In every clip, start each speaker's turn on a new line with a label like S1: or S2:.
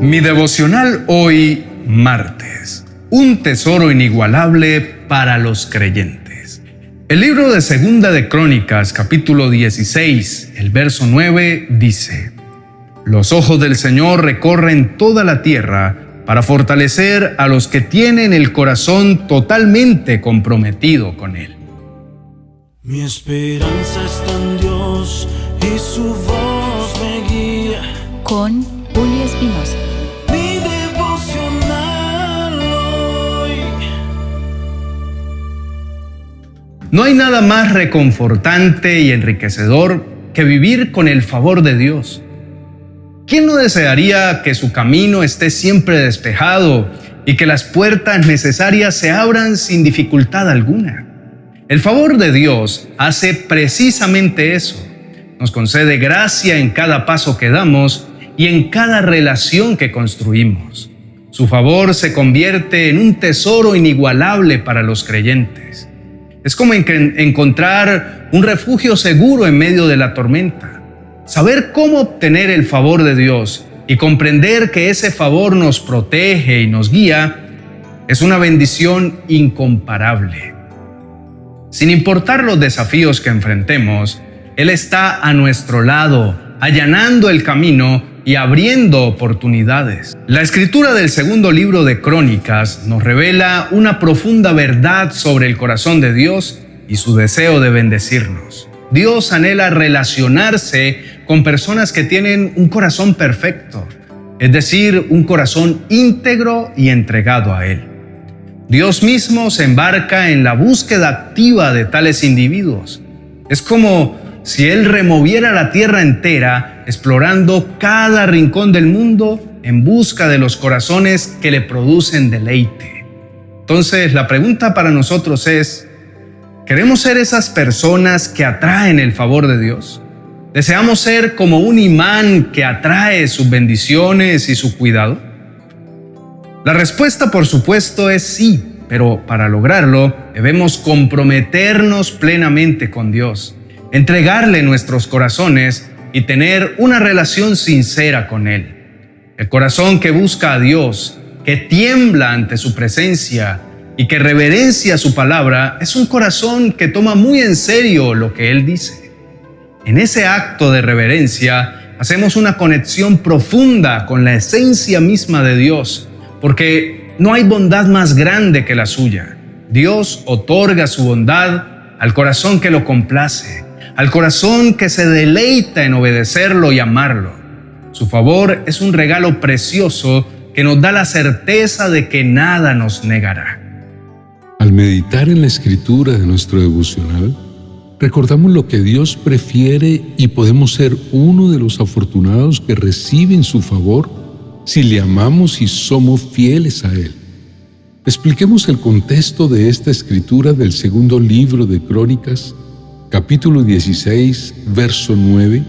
S1: Mi devocional hoy, martes. Un tesoro inigualable para los creyentes. El libro de Segunda de Crónicas, capítulo 16, el verso 9, dice, Los ojos del Señor recorren toda la tierra para fortalecer a los que tienen el corazón totalmente comprometido con Él.
S2: Mi esperanza está en Dios y su voz me guía.
S3: Con Julio Espinosa.
S2: Mi devocional hoy.
S1: No hay nada más reconfortante y enriquecedor que vivir con el favor de Dios. ¿Quién no desearía que su camino esté siempre despejado y que las puertas necesarias se abran sin dificultad alguna? El favor de Dios hace precisamente eso. Nos concede gracia en cada paso que damos y en cada relación que construimos. Su favor se convierte en un tesoro inigualable para los creyentes. Es como encontrar un refugio seguro en medio de la tormenta Saber cómo obtener el favor de Dios y comprender que ese favor nos protege y nos guía es una bendición incomparable. Sin importar los desafíos que enfrentemos, Él está a nuestro lado, allanando el camino y abriendo oportunidades. La escritura del segundo libro de Crónicas nos revela una profunda verdad sobre el corazón de Dios y su deseo de bendecirnos. Dios anhela relacionarse con personas que tienen un corazón perfecto, es decir, un corazón íntegro y entregado a Él. Dios mismo se embarca en la búsqueda activa de tales individuos. Es como si Él removiera la tierra entera, explorando cada rincón del mundo en busca de los corazones que le producen deleite. Entonces, la pregunta para nosotros es, ¿queremos ser esas personas que atraen el favor de Dios? ¿Deseamos ser como un imán que atrae sus bendiciones y su cuidado? La respuesta, por supuesto, es sí, pero para lograrlo debemos comprometernos plenamente con Dios, entregarle nuestros corazones y tener una relación sincera con Él. El corazón que busca a Dios, que tiembla ante su presencia y que reverencia su palabra, es un corazón que toma muy en serio lo que Él dice. En ese acto de reverencia hacemos una conexión profunda con la esencia misma de Dios, porque no hay bondad más grande que la suya. Dios otorga su bondad al corazón que lo complace, al corazón que se deleita en obedecerlo y amarlo. Su favor es un regalo precioso que nos da la certeza de que nada nos negará.
S4: Al meditar en la escritura de nuestro devocional, recordamos lo que Dios prefiere y podemos ser uno de los afortunados que reciben su favor si le amamos y somos fieles a Él. Expliquemos el contexto de esta escritura del segundo libro de Crónicas, capítulo 16, verso 9,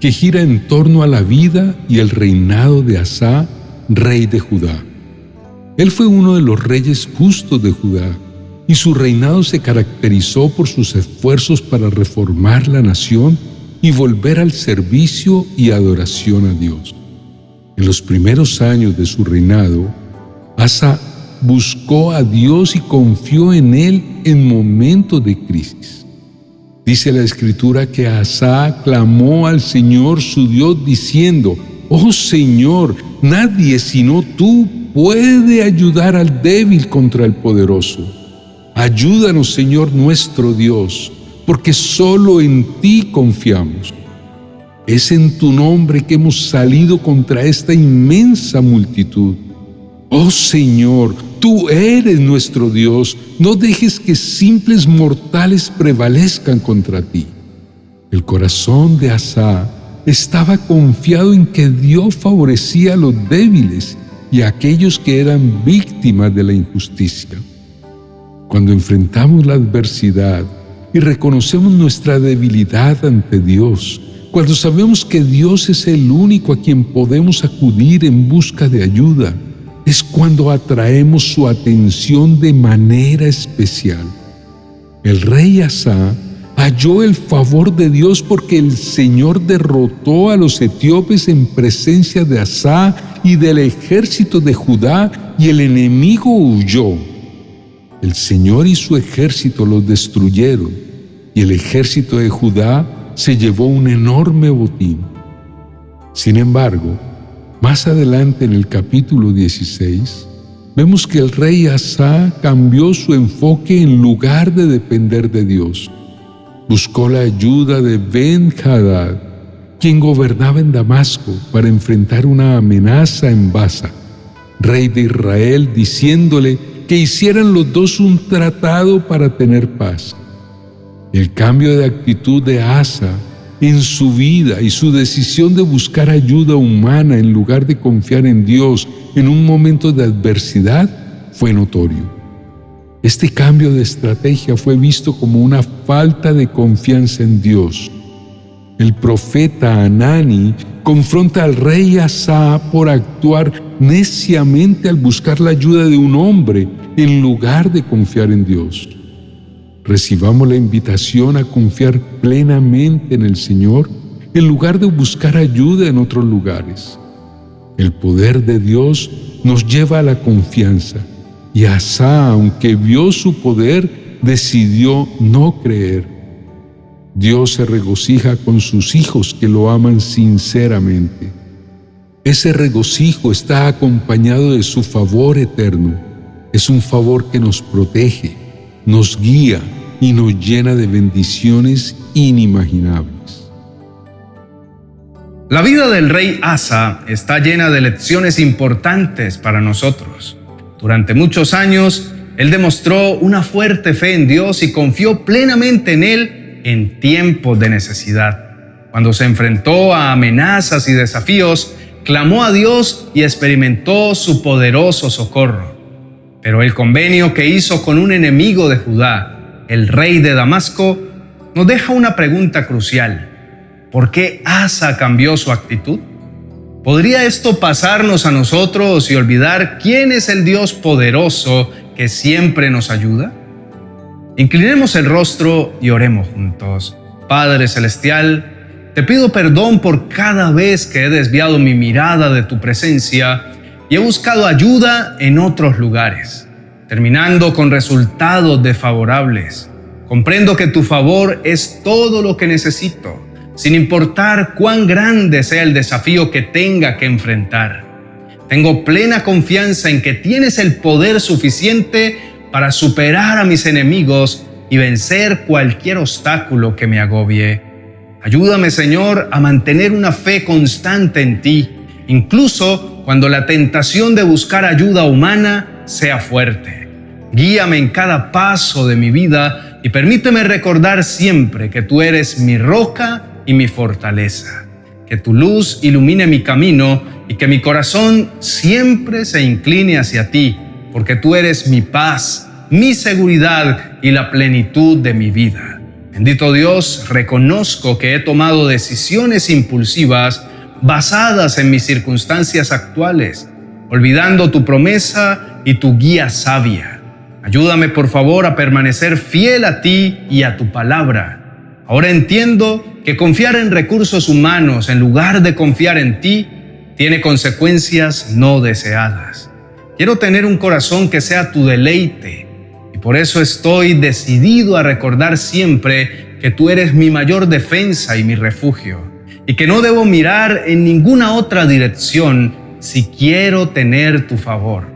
S4: que gira en torno a la vida y el reinado de Asá, rey de Judá. Él fue uno de los reyes justos de Judá y su reinado se caracterizó por sus esfuerzos para reformar la nación y volver al servicio y adoración a Dios. En los primeros años de su reinado, Asa buscó a Dios y confió en Él en momentos de crisis. Dice la Escritura que Asa clamó al Señor su Dios diciendo, Oh Señor, nadie sino tú puede ayudar al débil contra el poderoso. Ayúdanos, Señor nuestro Dios, porque solo en ti confiamos. Es en tu nombre que hemos salido contra esta inmensa multitud. Oh Señor, tú eres nuestro Dios, no dejes que simples mortales prevalezcan contra ti. El corazón de Asa estaba confiado en que Dios favorecía a los débiles y a aquellos que eran víctimas de la injusticia. Cuando enfrentamos la adversidad y reconocemos nuestra debilidad ante Dios, cuando sabemos que Dios es el único a quien podemos acudir en busca de ayuda, es cuando atraemos su atención de manera especial. El rey Asa halló el favor de Dios porque el Señor derrotó a los etíopes en presencia de Asá y del ejército de Judá y el enemigo huyó. El Señor y su ejército los destruyeron y el ejército de Judá se llevó un enorme botín. Sin embargo, más adelante en el capítulo 16, vemos que el rey Asa cambió su enfoque en lugar de depender de Dios. Buscó la ayuda de Ben Hadad, quien gobernaba en Damasco, para enfrentar una amenaza en Baza, rey de Israel, diciéndole que hicieran los dos un tratado para tener paz. El cambio de actitud de Asa en su vida y su decisión de buscar ayuda humana en lugar de confiar en Dios en un momento de adversidad fue notorio. Este cambio de estrategia fue visto como una falta de confianza en Dios. El profeta Anani confronta al rey Asa por actuar neciamente al buscar la ayuda de un hombre en lugar de confiar en Dios recibamos la invitación a confiar plenamente en el Señor en lugar de buscar ayuda en otros lugares. El poder de Dios nos lleva a la confianza y Asa, aunque vio su poder, decidió no creer. Dios se regocija con sus hijos que lo aman sinceramente. Ese regocijo está acompañado de su favor eterno. Es un favor que nos protege, nos guía y nos llena de bendiciones inimaginables.
S1: La vida del rey Asa está llena de lecciones importantes para nosotros. Durante muchos años, él demostró una fuerte fe en Dios y confió plenamente en Él en tiempos de necesidad. Cuando se enfrentó a amenazas y desafíos, clamó a Dios y experimentó su poderoso socorro. Pero el convenio que hizo con un enemigo de Judá, el rey de Damasco, nos deja una pregunta crucial. ¿Por qué Asa cambió su actitud? ¿Podría esto pasarnos a nosotros y olvidar quién es el Dios poderoso que siempre nos ayuda? Inclinemos el rostro y oremos juntos. Padre Celestial, te pido perdón por cada vez que he desviado mi mirada de tu presencia he buscado ayuda en otros lugares, terminando con resultados desfavorables. Comprendo que tu favor es todo lo que necesito, sin importar cuán grande sea el desafío que tenga que enfrentar. Tengo plena confianza en que tienes el poder suficiente para superar a mis enemigos y vencer cualquier obstáculo que me agobie. Ayúdame, Señor, a mantener una fe constante en ti, incluso cuando la tentación de buscar ayuda humana sea fuerte. Guíame en cada paso de mi vida y permíteme recordar siempre que tú eres mi roca y mi fortaleza. Que tu luz ilumine mi camino y que mi corazón siempre se incline hacia ti, porque tú eres mi paz, mi seguridad y la plenitud de mi vida. Bendito Dios, reconozco que he tomado decisiones impulsivas basadas en mis circunstancias actuales, olvidando tu promesa y tu guía sabia. Ayúdame por favor a permanecer fiel a ti y a tu palabra. Ahora entiendo que confiar en recursos humanos en lugar de confiar en ti tiene consecuencias no deseadas. Quiero tener un corazón que sea tu deleite y por eso estoy decidido a recordar siempre que tú eres mi mayor defensa y mi refugio y que no debo mirar en ninguna otra dirección si quiero tener tu favor.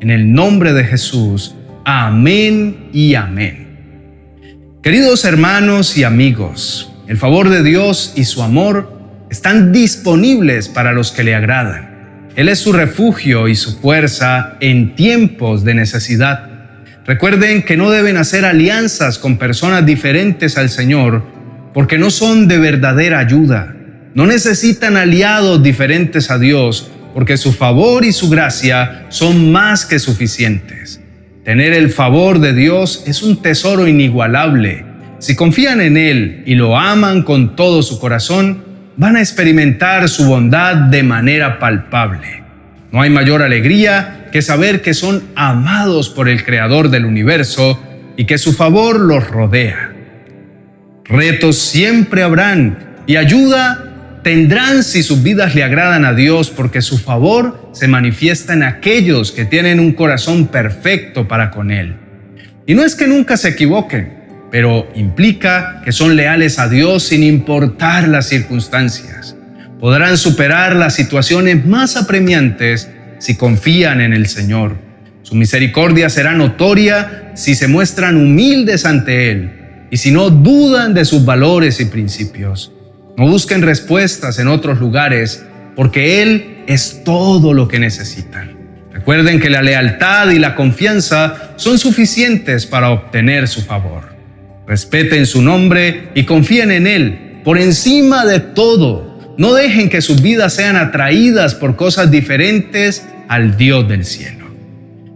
S1: En el nombre de Jesús, amén y amén. Queridos hermanos y amigos, el favor de Dios y su amor están disponibles para los que le agradan. Él es su refugio y su fuerza en tiempos de necesidad. Recuerden que no deben hacer alianzas con personas diferentes al Señor porque no son de verdadera ayuda. No necesitan aliados diferentes a Dios porque su favor y su gracia son más que suficientes. Tener el favor de Dios es un tesoro inigualable. Si confían en Él y lo aman con todo su corazón, van a experimentar su bondad de manera palpable. No hay mayor alegría que saber que son amados por el Creador del universo y que su favor los rodea. Retos siempre habrán y ayuda tendrán si sus vidas le agradan a Dios porque su favor se manifiesta en aquellos que tienen un corazón perfecto para con Él. Y no es que nunca se equivoquen, pero implica que son leales a Dios sin importar las circunstancias. Podrán superar las situaciones más apremiantes si confían en el Señor. Su misericordia será notoria si se muestran humildes ante Él y si no dudan de sus valores y principios. No busquen respuestas en otros lugares porque Él es todo lo que necesitan. Recuerden que la lealtad y la confianza son suficientes para obtener su favor. Respeten su nombre y confíen en Él por encima de todo. No dejen que sus vidas sean atraídas por cosas diferentes al Dios del cielo.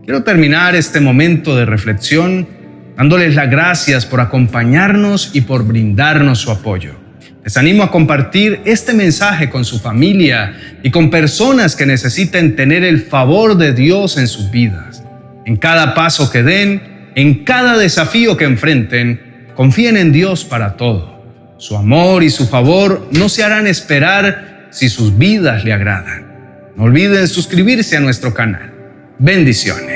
S1: Quiero terminar este momento de reflexión dándoles las gracias por acompañarnos y por brindarnos su apoyo. Les animo a compartir este mensaje con su familia y con personas que necesiten tener el favor de Dios en sus vidas. En cada paso que den, en cada desafío que enfrenten, confíen en Dios para todo. Su amor y su favor no se harán esperar si sus vidas le agradan. No olviden suscribirse a nuestro canal. Bendiciones.